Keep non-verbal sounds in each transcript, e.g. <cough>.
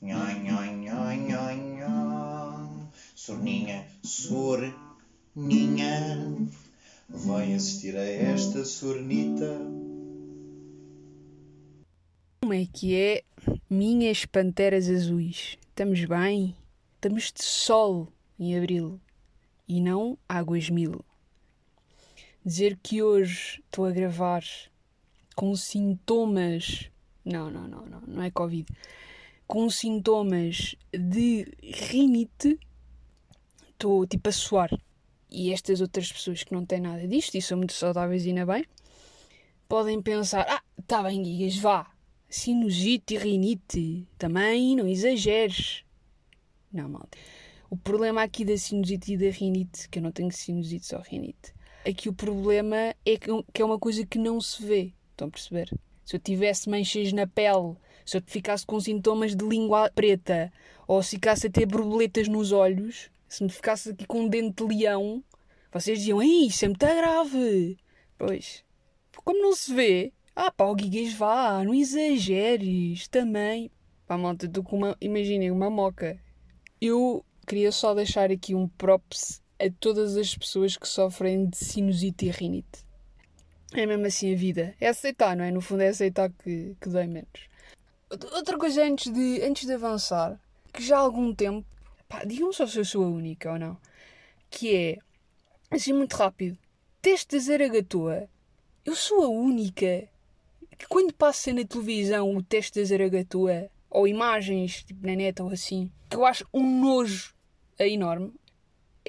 Nha, nha, nha, nha, nha. Sorninha, sorninha, vai assistir a esta sornita. Como é que é, minhas panteras azuis? Estamos bem? Estamos de sol em abril e não águas mil. Dizer que hoje estou a gravar com sintomas. Não, não, não, não, não é Covid. Com sintomas de rinite, estou tipo a suar. E estas outras pessoas que não têm nada disto e são muito saudáveis e ainda bem, podem pensar: ah, está bem, Guigas, vá. Sinusite e rinite, também não exageres. Não, malta. O problema aqui da sinusite e da rinite, que eu não tenho sinusite, só rinite, é que o problema é que é uma coisa que não se vê. Estão a perceber? Se eu tivesse manchas na pele, se eu ficasse com sintomas de língua preta, ou se ficasse a ter borboletas nos olhos, se me ficasse aqui com um dente de leão, vocês diziam, ei, isso é muito grave. Pois, como não se vê, ah pá, o Guiguês vá, não exageres, também. Pá, malta, estou com uma, imaginem, uma moca. Eu queria só deixar aqui um props a todas as pessoas que sofrem de sinusite e rinite. É mesmo assim a vida. É aceitar, não é? No fundo é aceitar que, que dói menos. Outra coisa antes de, antes de avançar, que já há algum tempo, pá, digam só se eu sou a única ou não, que é, assim muito rápido, teste da Zaragatua. Eu sou a única que quando passa na televisão o teste da Zaragatua, ou imagens, tipo na net ou assim, que eu acho um nojo enorme.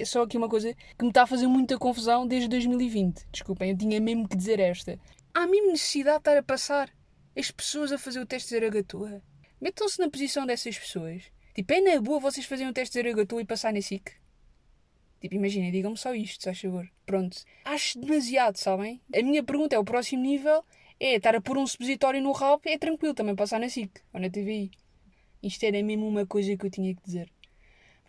É só aqui uma coisa que me está a fazer muita confusão desde 2020. Desculpem, eu tinha mesmo que dizer esta. Há mesmo necessidade de estar a passar as pessoas a fazer o teste de Zaragatua. Metam-se na posição dessas pessoas. Tipo, é na boa vocês fazerem o teste de Zaragatua e passar na SIC? Tipo, imaginem, digam-me só isto, se faz favor. Pronto. Acho demasiado, sabem? A minha pergunta é: o próximo nível é estar a pôr um supositório no rabo, é tranquilo também passar na SIC ou na TVI. Isto era mesmo uma coisa que eu tinha que dizer.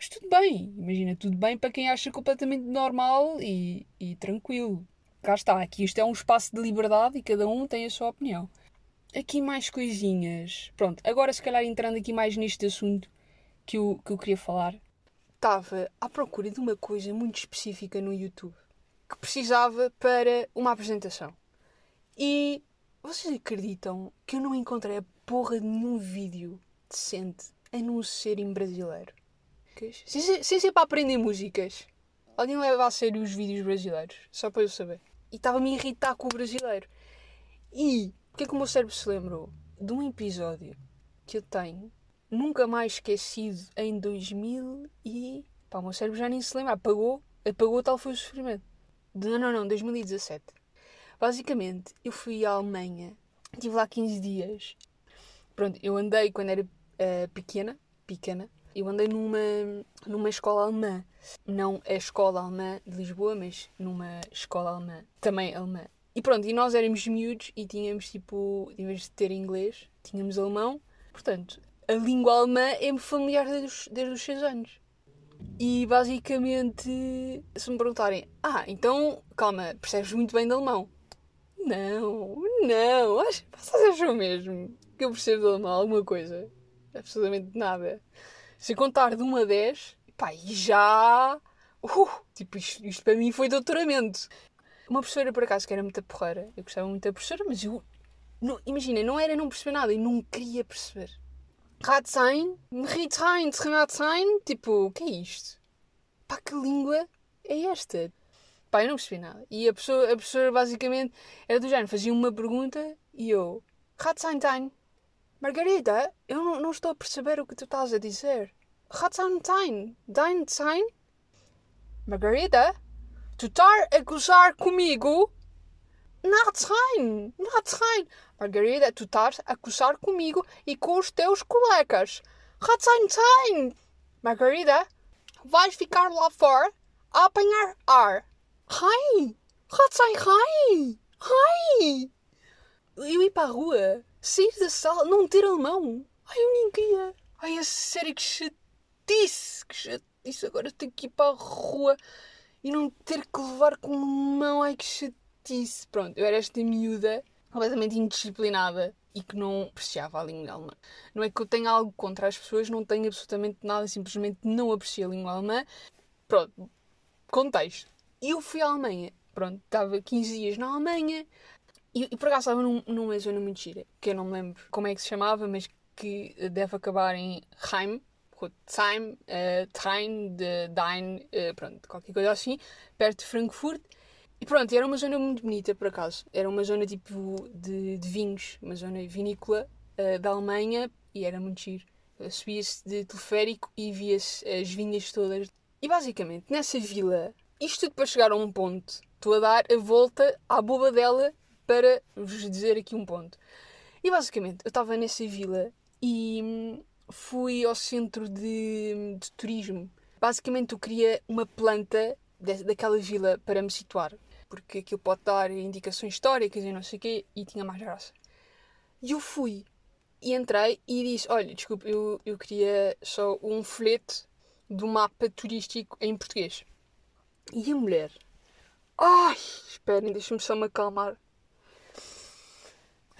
Mas tudo bem, imagina, tudo bem para quem acha completamente normal e, e tranquilo. Cá está, aqui isto é um espaço de liberdade e cada um tem a sua opinião. Aqui mais coisinhas. Pronto, agora se calhar entrando aqui mais neste assunto que eu, que eu queria falar. Estava à procura de uma coisa muito específica no YouTube que precisava para uma apresentação. E vocês acreditam que eu não encontrei a porra de nenhum vídeo decente a não ser em brasileiro? Sem ser, sem ser para aprender músicas. Alguém leva a sério os vídeos brasileiros, só para eu saber. E estava-me a irritar com o brasileiro. E o que é que o meu cérebro se lembrou? De um episódio que eu tenho, nunca mais esquecido, em 2000 e... Pá, o meu cérebro já nem se lembra. Apagou, apagou tal foi o sofrimento. Não, não, não, 2017. Basicamente, eu fui à Alemanha, estive lá 15 dias. Pronto, eu andei quando era uh, pequena, pequena, eu andei numa, numa escola alemã. Não a escola alemã de Lisboa, mas numa escola alemã, também alemã. E pronto, e nós éramos miúdos e tínhamos tipo, em vez de ter inglês, tínhamos alemão. Portanto, a língua alemã é-me familiar desde os, desde os 6 anos. E basicamente, se me perguntarem, ah, então, calma, percebes muito bem de alemão? Não, não, acho, vocês acham mesmo que eu percebo de alemão alguma coisa? Absolutamente nada. Se contar de 1 a 10, pá, e já. Uh, tipo, isto, isto para mim foi doutoramento. Uma professora, por acaso, que era muita porreira, eu gostava muito da professora, mas eu. Não, imagina, não era não perceber nada, eu não queria perceber. Ratsein, Ritrein, Trinatsein, tipo, o que é isto? Pá, que língua é esta? Pá, eu não percebi nada. E a pessoa, a professora basicamente era do género, fazia uma pergunta e eu. Ratsein, Margarida, eu não, não, estou a perceber o que tu estás a dizer. Ratsein, dein sein? Margarida, tu estás a gozar comigo? Natsein, Natsein. Margarida, tu estás a gozar comigo e com os teus colegas. Ratsein, Margarida, vais ficar lá fora a apanhar ar. Ai! Ratzai, ai! Eu ir para a rua, sair da sala, não ter alemão. Ai, eu nem queria. Ai, a sério, que chatice! Que chatice! Agora tenho que ir para a rua e não ter que levar com mão. Ai, que chatice! Pronto, eu era esta miúda completamente indisciplinada e que não apreciava a língua alemã. Não é que eu tenha algo contra as pessoas, não tenho absolutamente nada, simplesmente não aprecio a língua alemã. Pronto, contexto. Eu fui à Alemanha. Pronto, estava 15 dias na Alemanha e, e por acaso estava num, numa zona muito gira, que eu não me lembro como é que se chamava, mas que deve acabar em Heim, Time, uh, Train, de Dein, uh, pronto, qualquer coisa assim, perto de Frankfurt. E pronto, era uma zona muito bonita, por acaso. Era uma zona tipo de, de vinhos, uma zona vinícola uh, da Alemanha e era muito giro. Subia-se de teleférico e via-se as vinhas todas. E basicamente, nessa vila, isto tudo para chegar a um ponto. Estou a dar a volta à boba dela para vos dizer aqui um ponto. E basicamente, eu estava nessa vila e hum, fui ao centro de, de turismo. Basicamente, eu queria uma planta de, daquela vila para me situar, porque aquilo pode dar indicações históricas e não sei o quê, e tinha mais graça. E eu fui e entrei e disse: Olha, desculpe, eu, eu queria só um folheto do mapa turístico em português. E a mulher. Ai, esperem, deixa-me só me acalmar.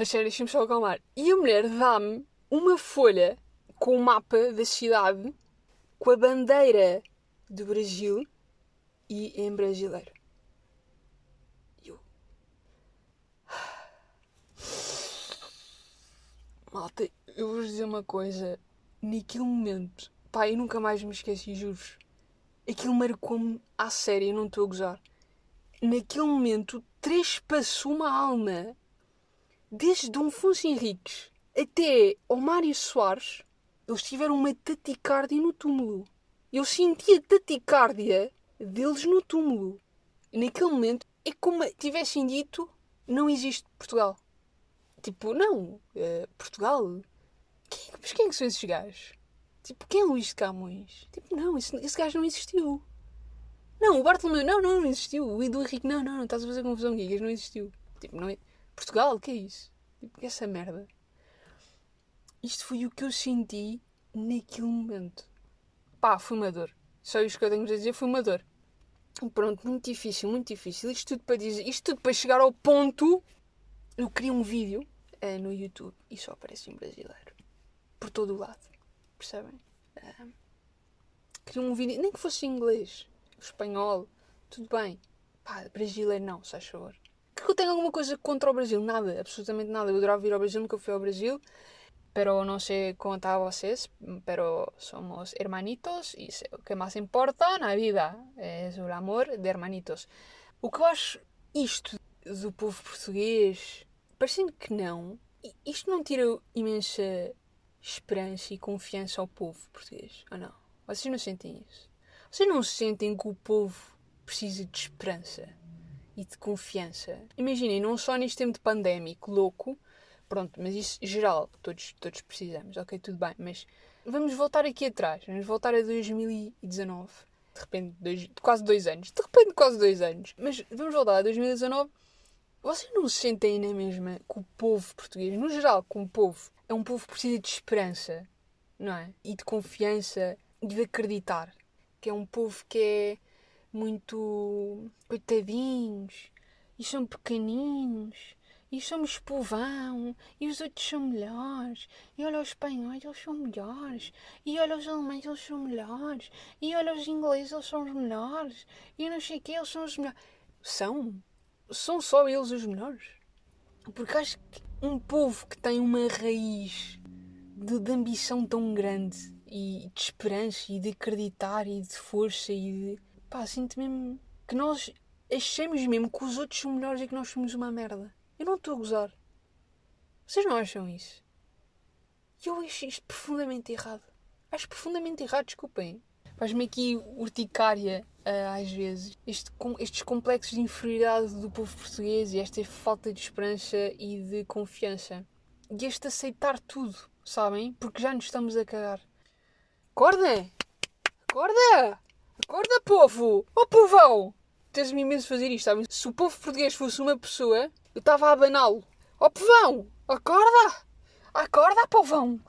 A sério, deixa-me só acalmar. E a mulher dá-me uma folha com o mapa da cidade, com a bandeira do Brasil e em brasileiro. Eu. <sighs> Malta, eu vou-vos dizer uma coisa. Naquele momento, pá, eu nunca mais me esqueci, juro Aquilo marcou-me à série, eu não estou a gozar. Naquele momento, trespassou-me a alma. Desde Dom Afonso Henriques até ao Mário Soares, eles tiveram uma taticárdia no túmulo. Eu senti a taticárdia deles no túmulo. E naquele momento é como tivessem dito: não existe Portugal. Tipo, não, uh, Portugal? Quem, mas quem é que são esses gajos? Tipo, quem é Luís de Camões? Tipo, não, esse, esse gajo não existiu. Não, o Bartolomeu, não, não, não existiu. O Edu Henrique, não, não, não, estás a fazer confusão aqui, não existiu. Tipo, não é... Portugal, o que é isso? Tipo, que é essa merda? Isto foi o que eu senti naquele momento. Pá, foi uma dor. Só isto que eu tenho a dizer foi uma dor. Pronto, muito difícil, muito difícil. Isto tudo para dizer, isto tudo para chegar ao ponto. Eu queria um vídeo uh, no YouTube e só aparece um brasileiro. Por todo o lado. Percebem? Uh, queria um vídeo, nem que fosse em inglês, espanhol, tudo bem. Pá, brasileiro não, se faz favor. Que eu tenho alguma coisa contra o Brasil? Nada, absolutamente nada. Eu adorava vir ao Brasil, nunca fui ao Brasil pero no sé cómo está vocês, pero somos hermanitos e o que mais importa na vida é o amor de hermanitos. O que eu acho isto do povo português, parecendo que não, isto não tira imensa esperança e confiança ao povo português, ou não? Vocês não sentem isso? Vocês não sentem que o povo precisa de esperança e de confiança? Imaginem, não só neste tempo de pandémico louco, Pronto, mas isso geral, todos, todos precisamos, ok, tudo bem, mas vamos voltar aqui atrás, vamos voltar a 2019, de repente, dois, quase dois anos, de repente, quase dois anos, mas vamos voltar a 2019. Vocês não se sentem na mesma que o povo português, no geral, como povo, é um povo que precisa de esperança, não é? E de confiança e de acreditar. Que é um povo que é muito coitadinhos e são pequeninos e somos povão, e os outros são melhores, e olha os espanhóis, eles são melhores, e olha os alemães, eles são melhores, e olha os ingleses, eles são os melhores, e não sei o que, eles são os melhores. São. São só eles os melhores. Porque acho que um povo que tem uma raiz de, de ambição tão grande, e de esperança, e de acreditar, e de força, e de. Pá, sinto mesmo que nós achamos mesmo que os outros são melhores e que nós somos uma merda. Eu não estou a gozar. Vocês não acham isso? Eu acho isto profundamente errado. Acho profundamente errado, desculpem. Faz-me aqui urticária uh, às vezes. Este, com, estes complexos de inferioridade do povo português e esta falta de esperança e de confiança. E este aceitar tudo, sabem? Porque já nos estamos a cagar. Acorda! Acorda! Acorda, povo! Oh, povão! Tens-me imenso fazer isto, sabem? Se o povo português fosse uma pessoa, eu estava a abaná-lo. Ó oh, povão, acorda! Acorda, povão!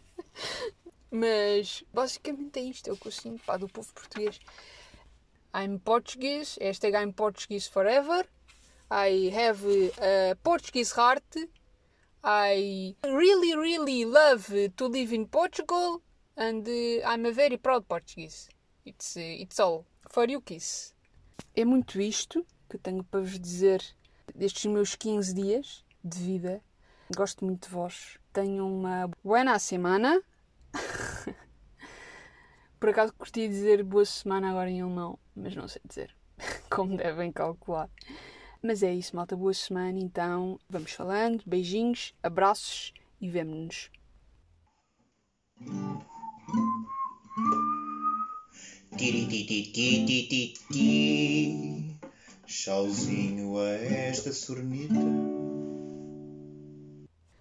<laughs> Mas basicamente é isto, é o que eu sinto pá, do povo português. I'm Portuguese, hashtag I'm Portuguese forever. I have a Portuguese heart. I really, really love to live in Portugal and I'm a very proud Portuguese. It's, uh, it's all for you, kiss. É muito isto que tenho para vos dizer destes meus 15 dias de vida. Gosto muito de vós. Tenham uma buena semana. <laughs> Por acaso curti dizer boa semana agora em alemão, mas não sei dizer, <laughs> como devem calcular. Mas é isso, malta. Boa semana, então. Vamos falando. Beijinhos, abraços e vemo-nos. Tchauzinho a esta sornita.